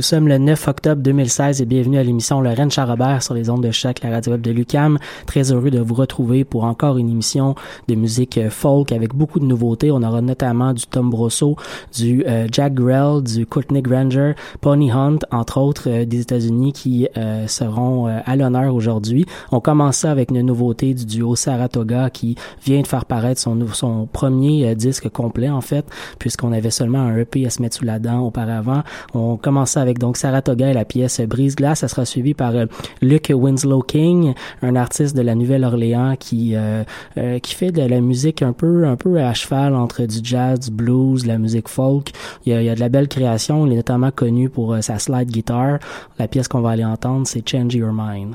Nous sommes le 9 octobre 2016 et bienvenue à l'émission Lorraine Charrobert sur les ondes de choc, la radio web de Lucam. Très heureux de vous retrouver pour encore une émission de musique euh, folk avec beaucoup de nouveautés. On aura notamment du Tom Brosso, du euh, Jack Grell, du Courtney Granger, Pony Hunt, entre autres euh, des États-Unis qui seront à l'honneur aujourd'hui. On commence avec une nouveauté du duo Saratoga qui vient de faire paraître son, son premier disque complet en fait, puisqu'on avait seulement un EP à se mettre sous la dent auparavant. On commence avec donc Saratoga et la pièce Brise Glace. Ça sera suivi par euh, Luke Winslow King, un artiste de la Nouvelle-Orléans qui euh, euh, qui fait de la musique un peu un peu à cheval entre du jazz, du blues, la musique folk. Il y a, il y a de la belle création. Il est notamment connu pour sa slide guitar. La pièce qu'on va aller entendre, c'est Change Your Mind.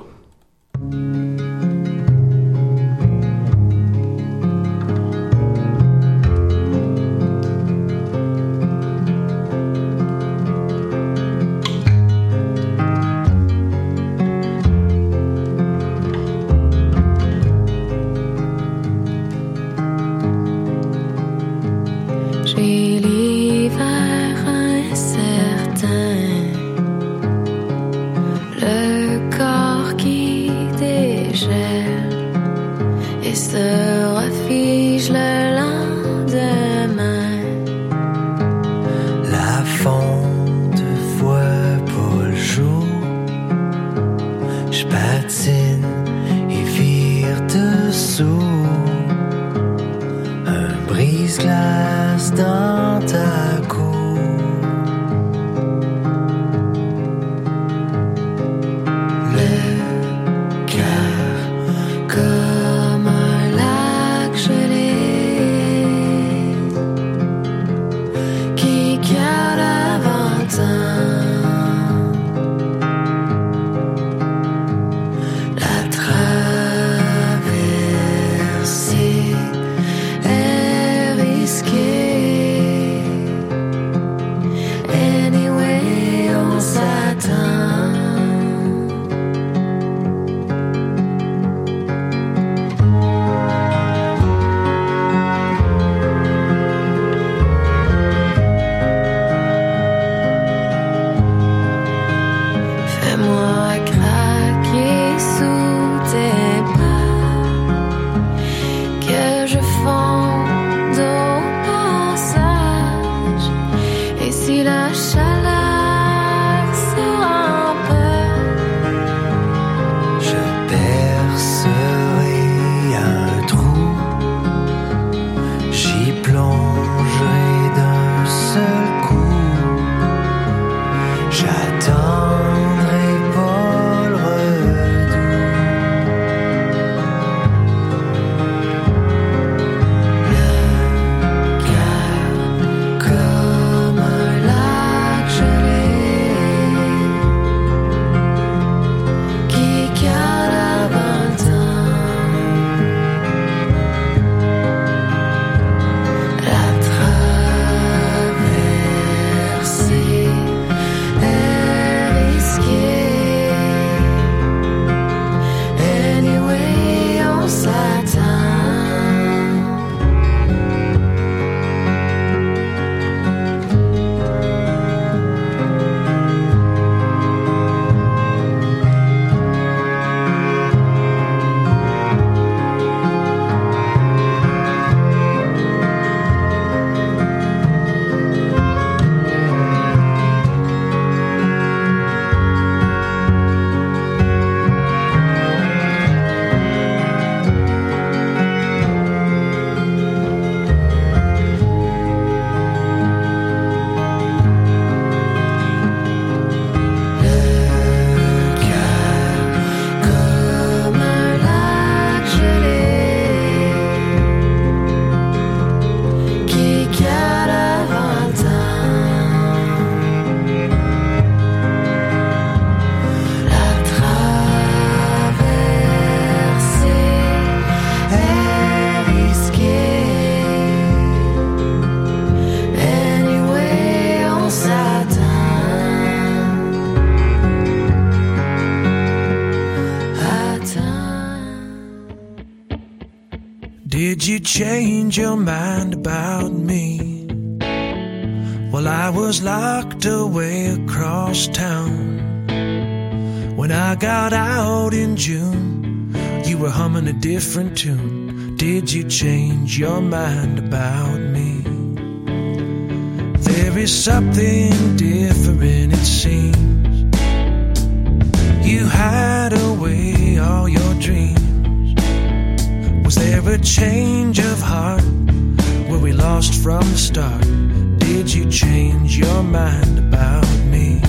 Did you change your mind about me? Well, I was locked away across town. When I got out in June, you were humming a different tune. Did you change your mind about me? There is something different, it seems. You hide away all your dreams. Was there a change of heart? Were we lost from the start? Did you change your mind about me?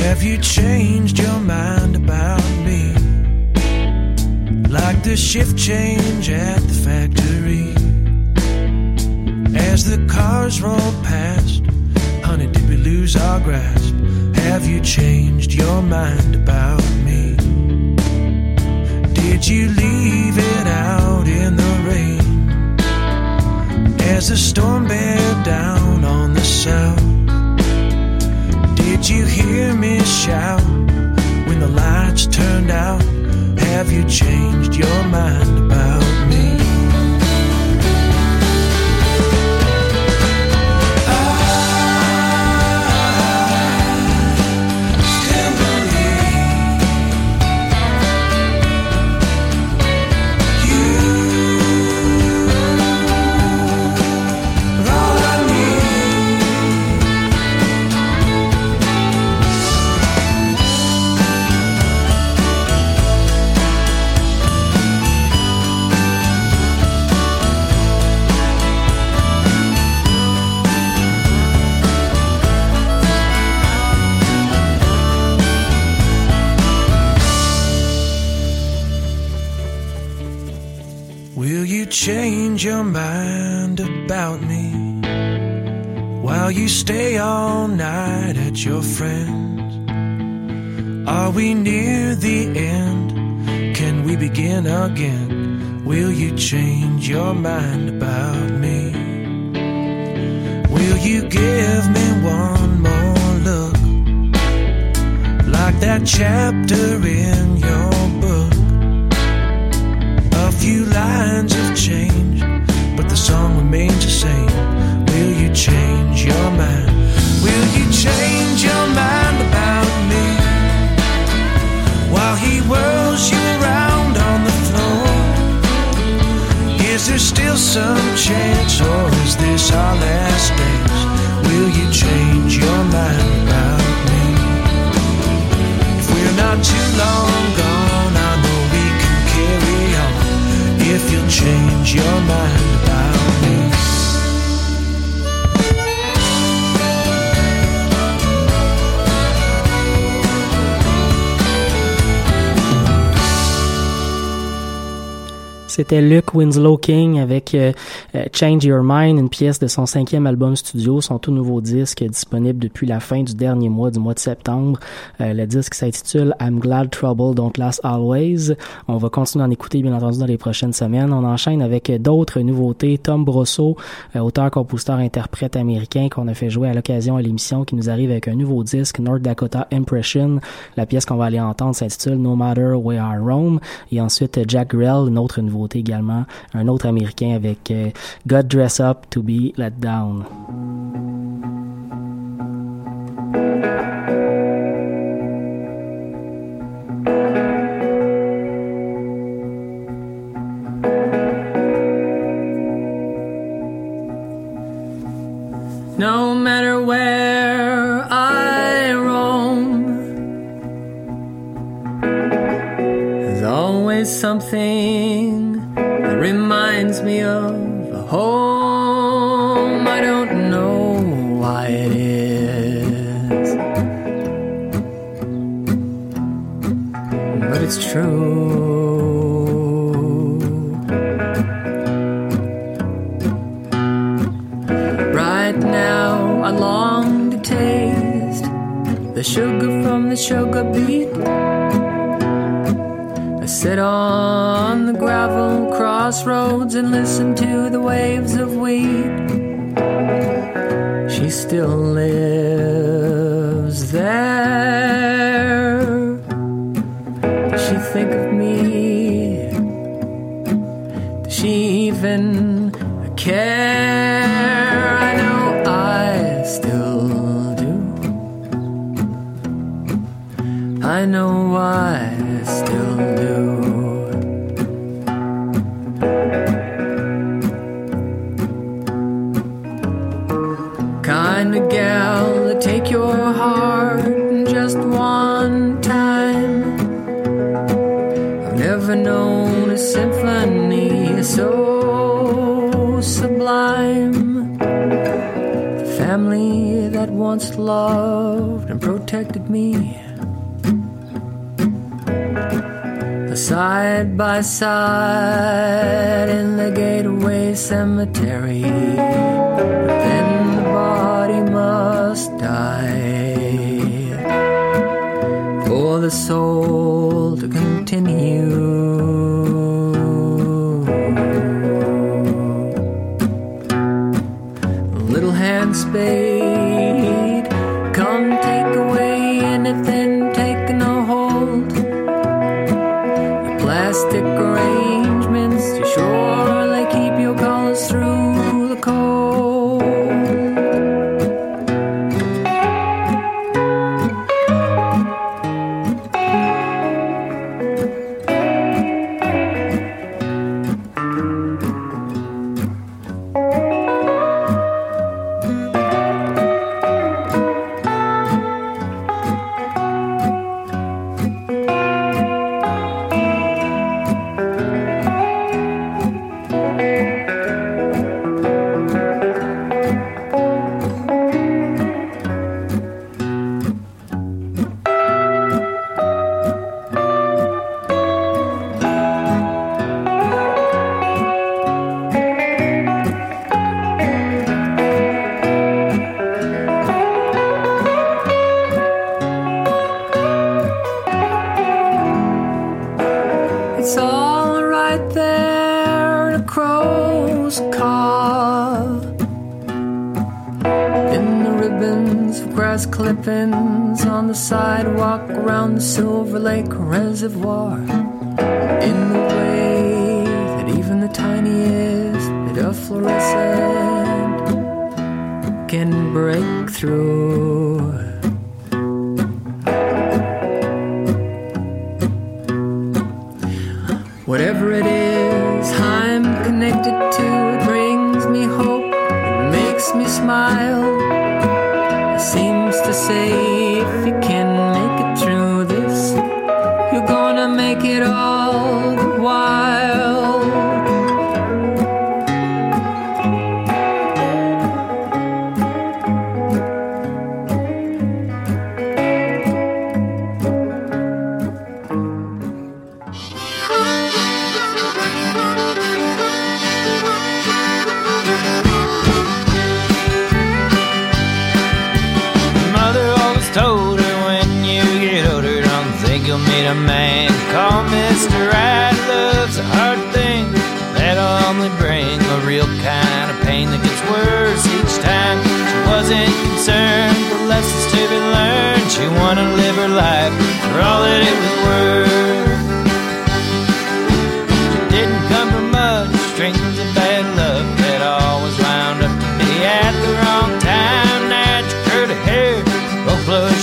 Have you changed your mind about me? Like the shift change at the factory. As the cars roll past, honey, did we lose our grasp? Have you changed your mind about me? Did you leave it out in the rain? As the storm bear down on the south. Did you hear me shout when the lights turned out? Have you changed your mind about me? While you stay all night at your friends? Are we near the end? Can we begin again? Will you change your mind about me? Will you give me one more look like that chapter in your book? A few lines changed, but the song remains the same. Will you change your mind? Will you change your mind about me? While he whirls you around on the floor, is there still some chance, or is this our last dance? Will you change your mind about me? If we're not too long gone, I know we can carry on. If you'll change your mind C'était Luke Winslow King avec euh, euh, Change Your Mind, une pièce de son cinquième album studio, son tout nouveau disque disponible depuis la fin du dernier mois, du mois de septembre. Euh, le disque s'intitule I'm Glad Trouble Don't Last Always. On va continuer d'en écouter bien entendu dans les prochaines semaines. On enchaîne avec d'autres nouveautés. Tom Brosso, auteur, compositeur, interprète américain qu'on a fait jouer à l'occasion à l'émission, qui nous arrive avec un nouveau disque, North Dakota Impression. La pièce qu'on va aller entendre s'intitule No Matter Where I Roam. Et ensuite Jack Grell, une autre nouveauté également, un autre américain avec euh, God Dress Up to Be Let Down. Sublime. The family that once loved and protected me. Side by side in the gateway cemetery. But then the body must die for the soul to continue. Little clippings on the sidewalk around the Silver Lake Reservoir. In the way that even the tiniest bit of fluorescent can break through. Whatever it is I'm connected to, it brings me hope, it makes me smile.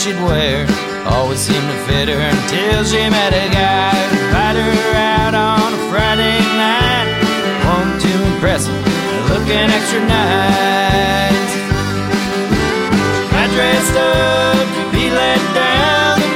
She'd wear always seemed to fit her until she met a guy who invited her out on a Friday night. Home to impress him, looking extra nice. Got dressed up to be let down.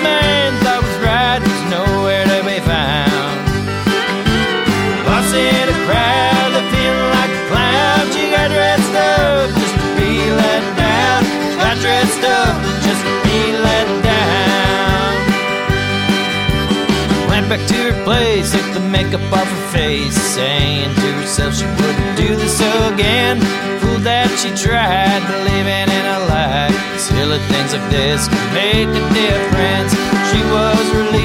Face, saying to herself she wouldn't do this again. Fool that she tried, believing in a lie. Silly things like this can make a difference. She was relieved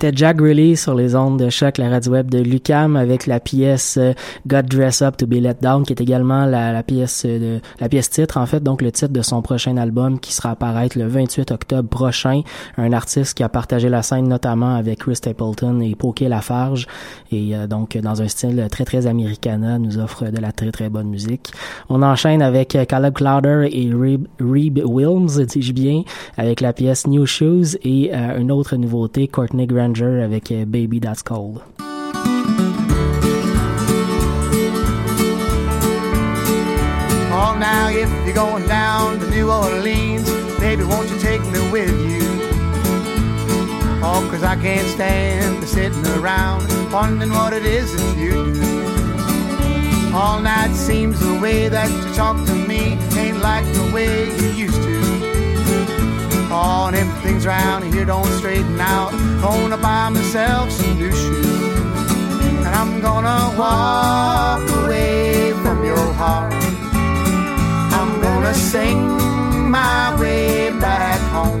C'était Jack Grilly sur les ondes de choc, la radio web de Lucam avec la pièce euh, Got Dress Up to Be Let Down qui est également la, la pièce de la pièce titre en fait donc le titre de son prochain album qui sera apparaître le 28 octobre prochain. Un artiste qui a partagé la scène notamment avec Chris Stapleton et Poké Lafarge et euh, donc dans un style très très americana nous offre de la très très bonne musique. On enchaîne avec euh, Caleb Clowder et Reeb, Reeb Wilms dis-je bien avec la pièce New Shoes et euh, une autre nouveauté Courtney Granger avec euh, Baby That's Cold. Oh, now if you're going down to New Orleans, baby, won't you take me with you? Oh, cause I can't stand the sitting around wondering what it is that you do. All night seems the way that you talk to me ain't like the way you used to. Oh, and if things around here don't straighten out, gonna buy myself some new shoes. And I'm gonna walk away from your heart. I'm gonna sing my way back home.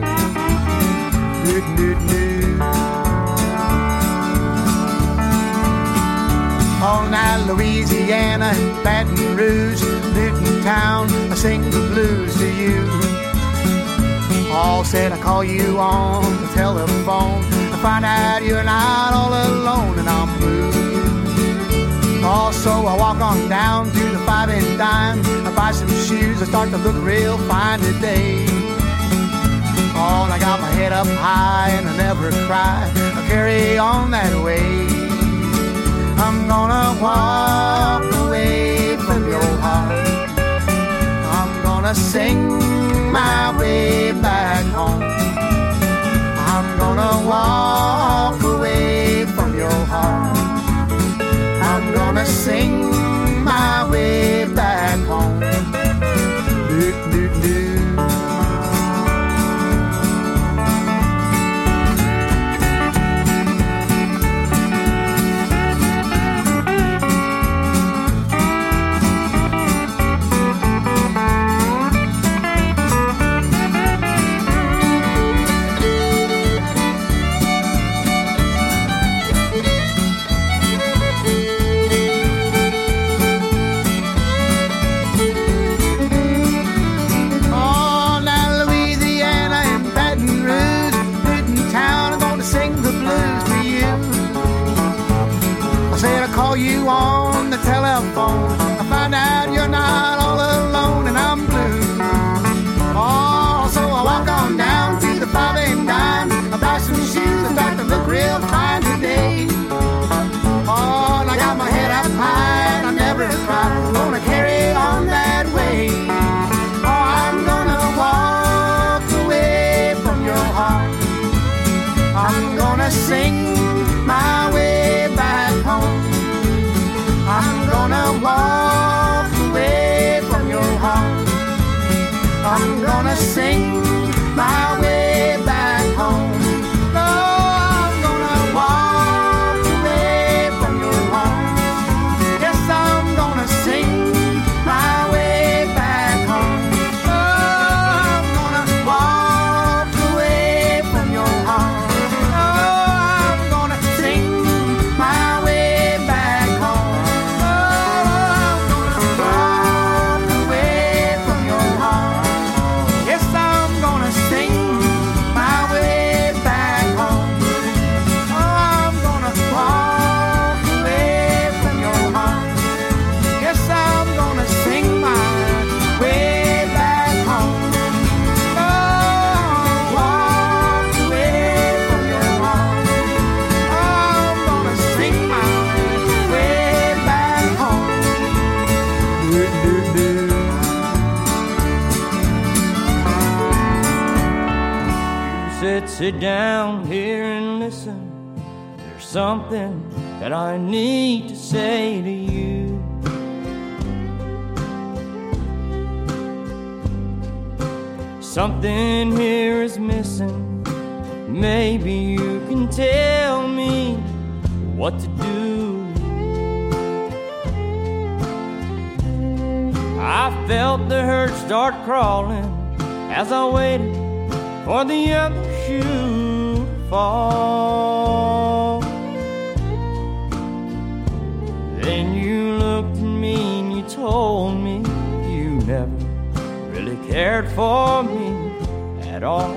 Doot, doot, doot. All night, Louisiana, Baton Rouge, Newton Town, I sing the blues to you. All said I call you on the telephone. I find out you're not all alone and I'm blue. Also, I walk on down to the five and dime. I buy some shoes. I start to look real fine today. Oh, I got my head up high and I never cry. I carry on that way. I'm gonna walk away from your heart. I'm gonna sing my way back home. I'm gonna walk something that I need to say to you. Something here is missing. Maybe you can tell me what to do. I felt the hurt start crawling as I waited for the other shoe to fall. Cared for me at all.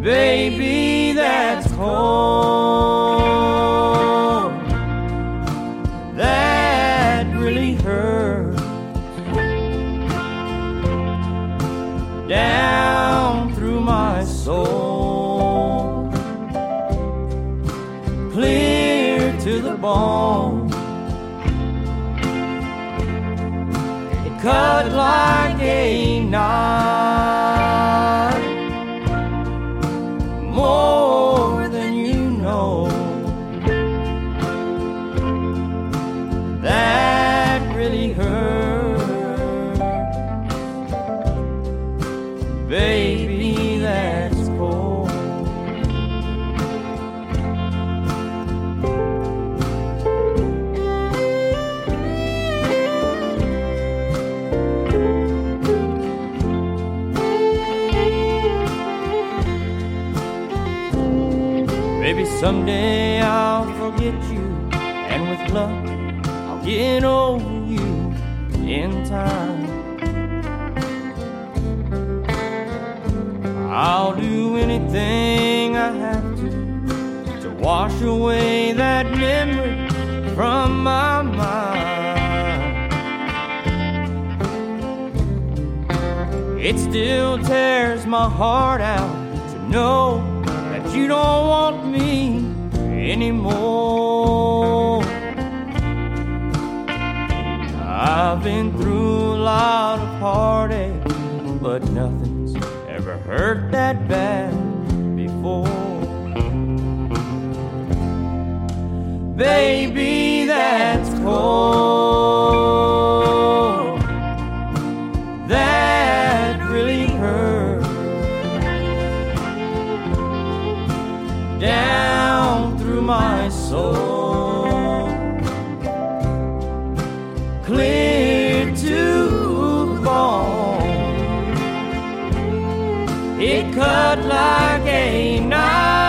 Baby, that's cold. Cut like someday I'll forget you, and with luck, I'll get over you in time. I'll do anything I have to to wash away that memory from my mind. It still tears my heart out to know that you don't want me anymore. I've been through a lot of heartache, but nothing's ever hurt that bad before. Baby, that's cold. Clear to the bone. It cut like a knife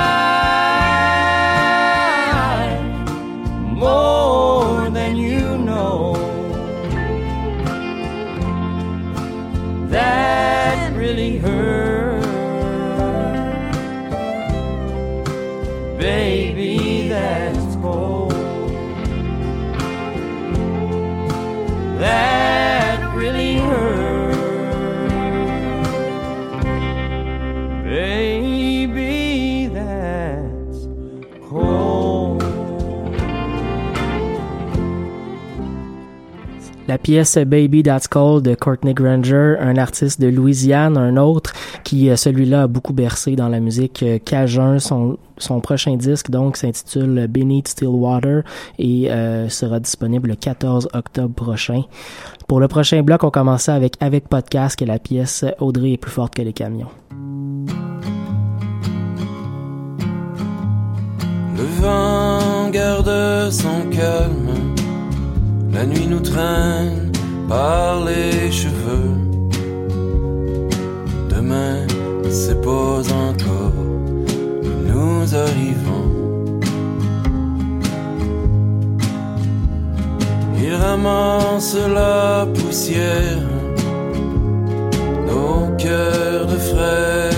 more than you know. La pièce Baby That's Cold de Courtney Granger, un artiste de Louisiane, un autre qui, euh, celui-là, a beaucoup bercé dans la musique euh, cajun. Son, son prochain disque, donc, s'intitule Beneath Stillwater et euh, sera disponible le 14 octobre prochain. Pour le prochain bloc, on commençait avec Avec Podcast, et la pièce Audrey est plus forte que les camions. Le vent garde son calme, la nuit nous traîne par les cheveux. Demain, c'est pas encore, nous arrivons. Il ramasse la poussière, nos cœurs de frères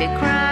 won't be crying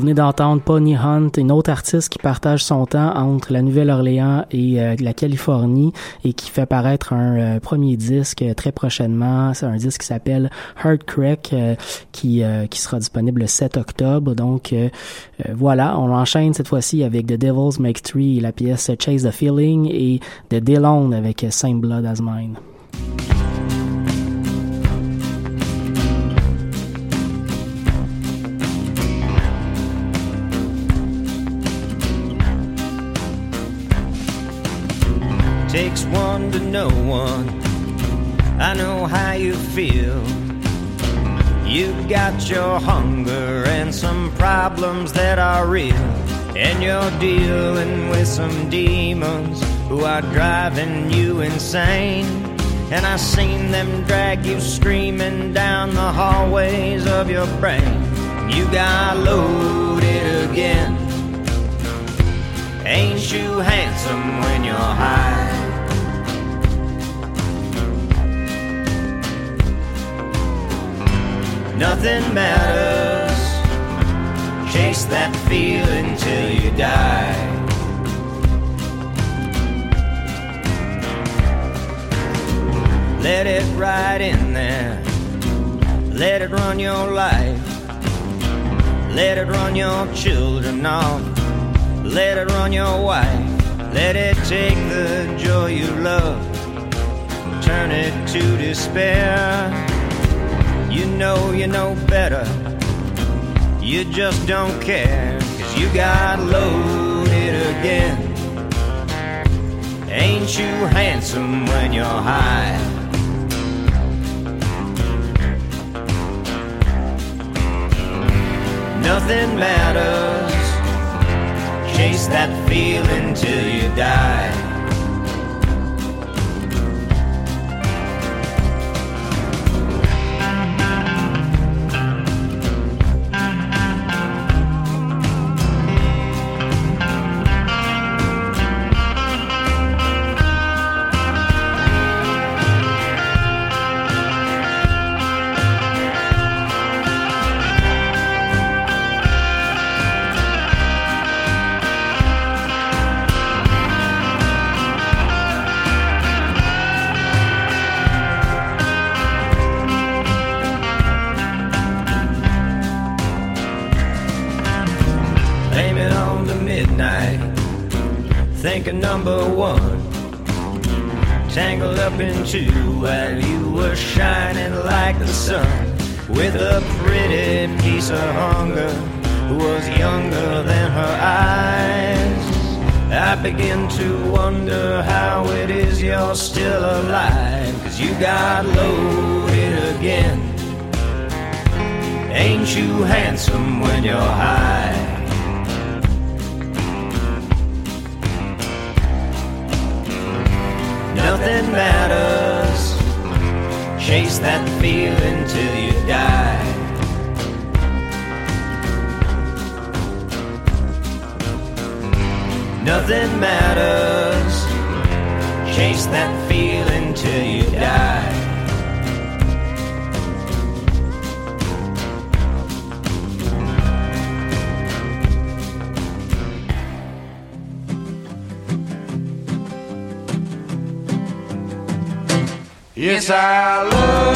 Vous venez d'entendre Pony Hunt, une autre artiste qui partage son temps entre la Nouvelle-Orléans et euh, la Californie et qui fait paraître un euh, premier disque euh, très prochainement. C'est un disque qui s'appelle Heart Crack euh, qui, qui sera disponible le 7 octobre. Donc voilà, on enchaîne cette fois-ci avec The Devils Make Three la pièce Chase the Feeling et The Dillon avec Same Blood as Mine. Takes one to know one. I know how you feel. You've got your hunger and some problems that are real. And you're dealing with some demons who are driving you insane. And I've seen them drag you screaming down the hallways of your brain. You got loaded again. Ain't you handsome when you're high? Nothing matters. Chase that feeling till you die. Let it ride in there. Let it run your life. Let it run your children off. Let it run your wife. Let it take the joy you love. Turn it to despair. You know you know better. You just don't care. Cause you got loaded again. Ain't you handsome when you're high? Nothing matters. Chase that feeling till you die. Number one. Tangled up in two while you were shining like the sun. With a pretty piece of hunger who was younger than her eyes. I begin to wonder how it is you're still alive. Cause you got loaded again. Ain't you handsome when you're high? Nothing matters. Chase that feeling till you die. Nothing matters. Chase that feeling till you die. Yes, I love.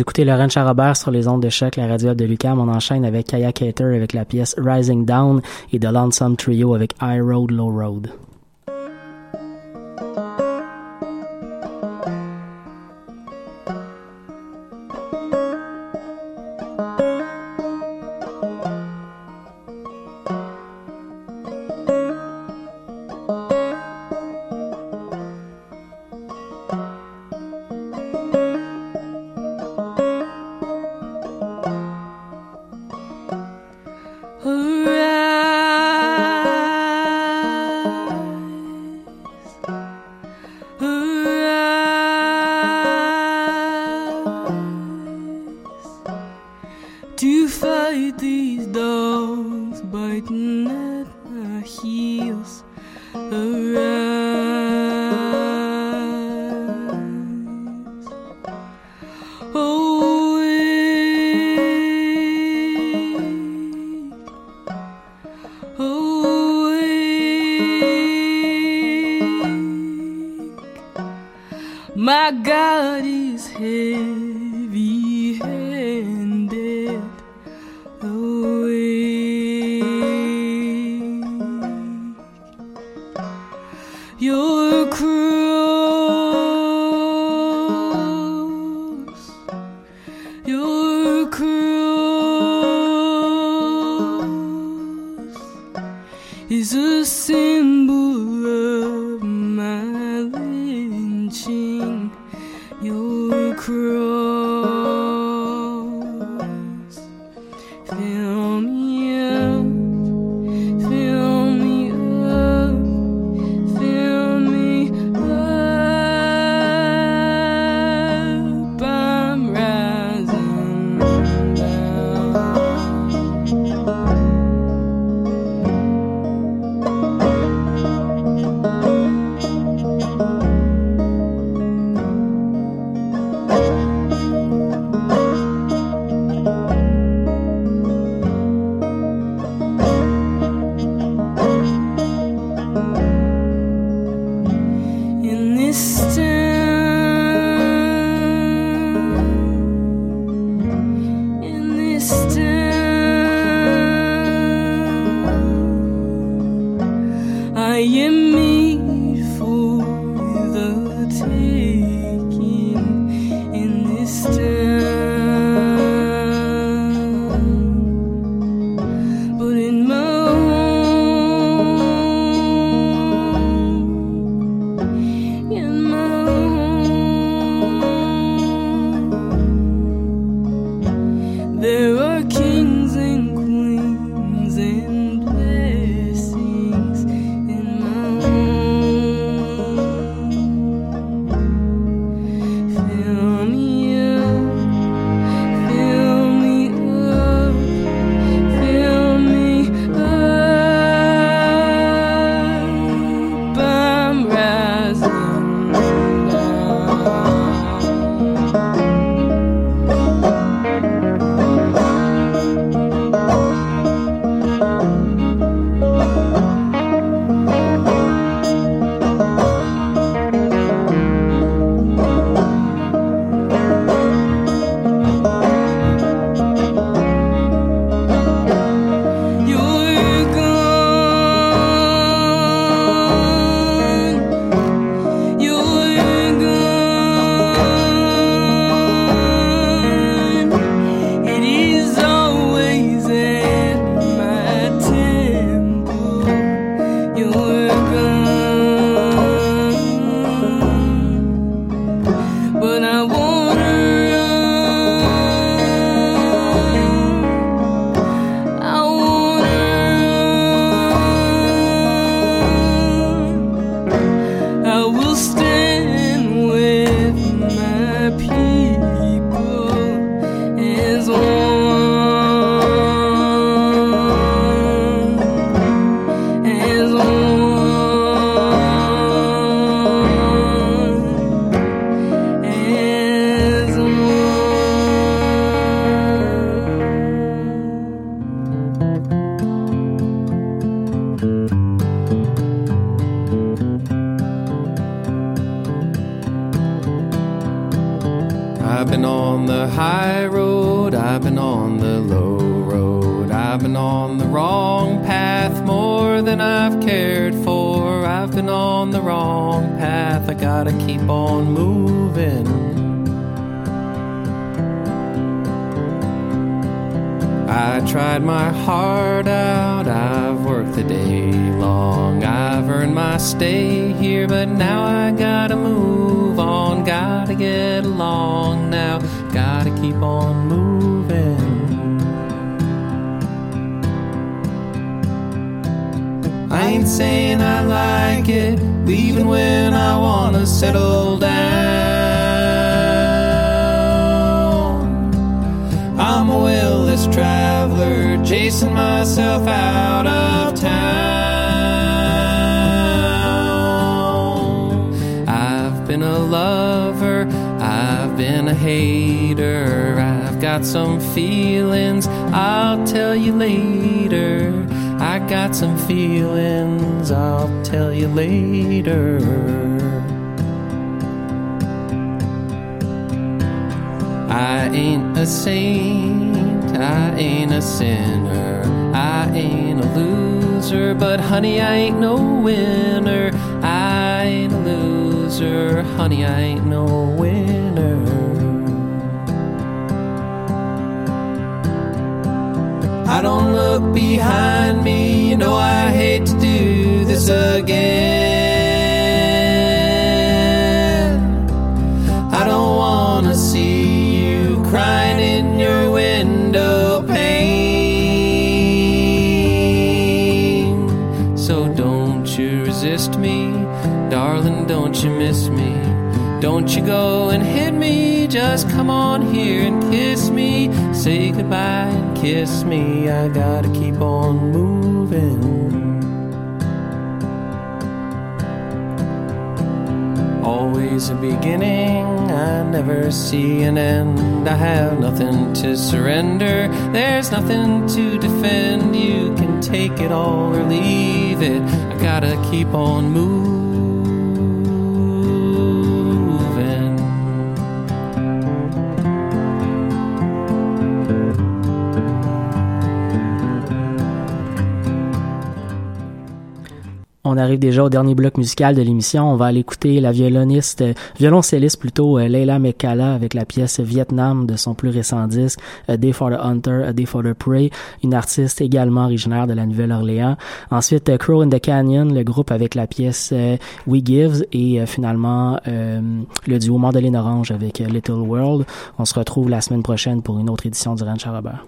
Écoutez Laurent Charrobert sur les ondes de la radio de Lucam. On enchaîne avec Kaya Cater avec la pièce Rising Down et The Lonesome Trio avec High Road, Low Road. been a lover, I've been a hater. I've got some feelings, I'll tell you later. I got some feelings, I'll tell you later. I ain't a saint, I ain't a sinner, I ain't a loser, but honey, I ain't no winner, I ain't a loser loser, honey, I ain't no winner. I don't look behind me, you know I hate to do this again. Don't you go and hit me, just come on here and kiss me. Say goodbye and kiss me. I gotta keep on moving. Always a beginning, I never see an end. I have nothing to surrender, there's nothing to defend. You can take it all or leave it. I gotta keep on moving. On arrive déjà au dernier bloc musical de l'émission. On va aller écouter la violoniste, euh, violoncelliste plutôt, euh, Leila Mekala avec la pièce Vietnam de son plus récent disque, A Day for the Hunter, A Day for the Prey, une artiste également originaire de la Nouvelle-Orléans. Ensuite, euh, Crow in the Canyon, le groupe avec la pièce We Gives et finalement le duo Mandoline Orange avec Little World. On se retrouve la semaine prochaine pour une autre édition du Ranch à Robert.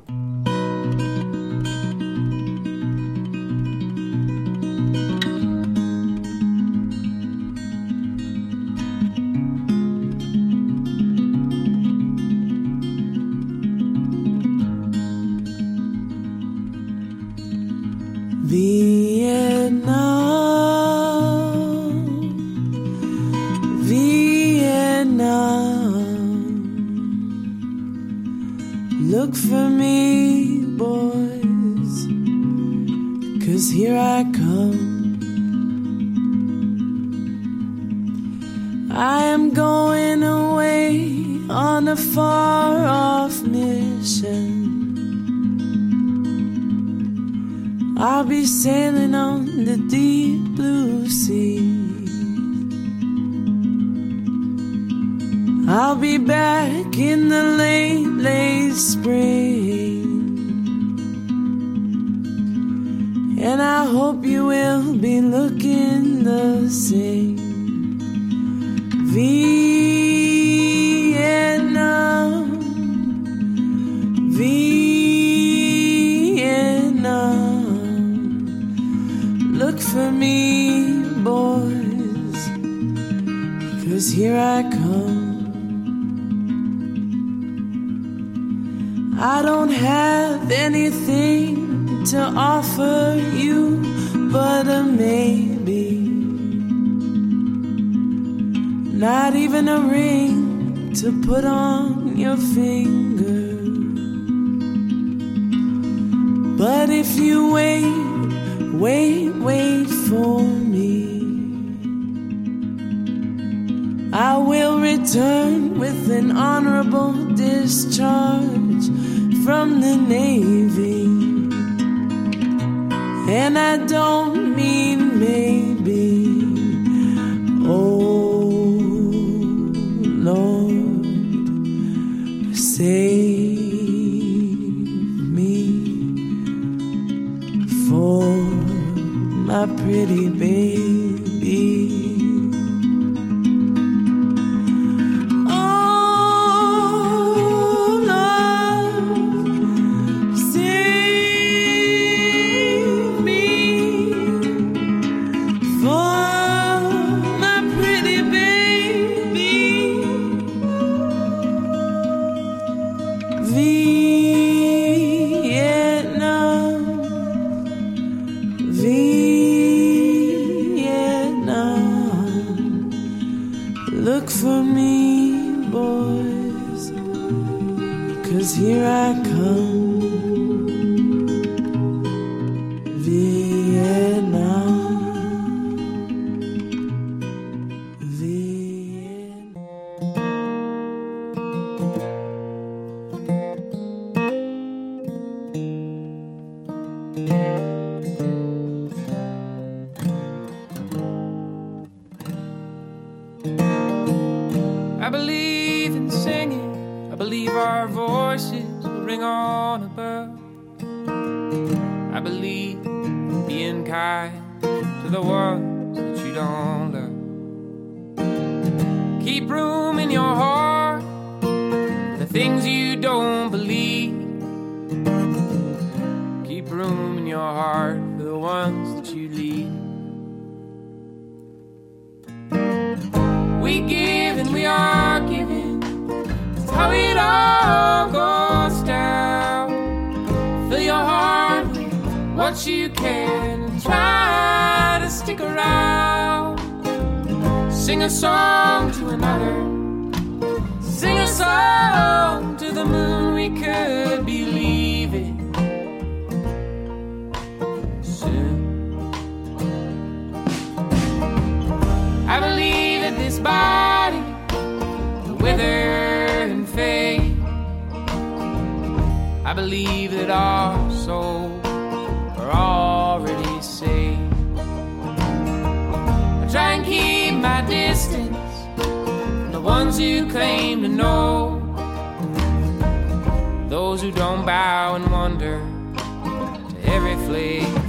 Not even a ring to put on your finger. But if you wait, wait, wait for me. I will return with an honorable discharge from the Navy. And I don't mean maybe. Pretty baby. Believe in being kind to the ones that you don't love. Keep room in your heart for the things you don't believe. Keep room in your heart Sing a song to another. Sing a song to the moon. We could be leaving soon. I believe that this body will wither and fade. I believe that our who claim to know. Those who don't bow and wonder to every flake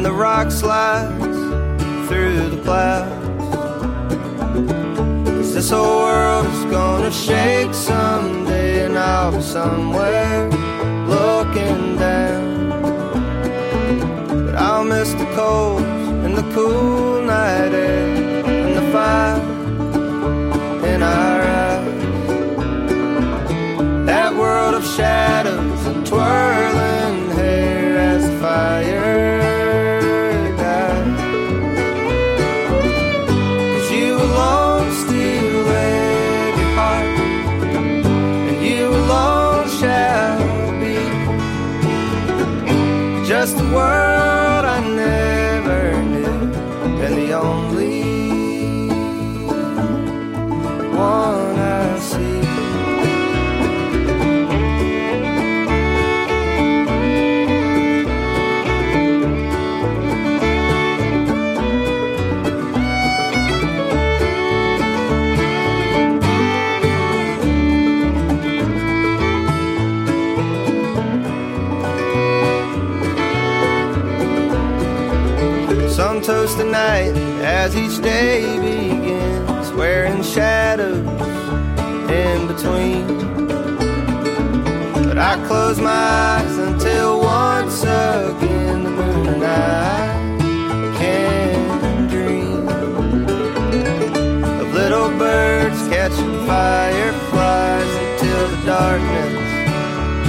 and the rock slides through the clouds. This whole world is gonna shake someday and I'll be somewhere looking down. But I'll miss the cold and as each day begins, wearing shadows in between. But I close my eyes until once again the moon and I can dream. Of little birds catching fireflies until the darkness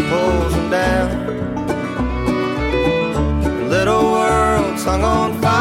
pulls them down. Little worlds hung on fire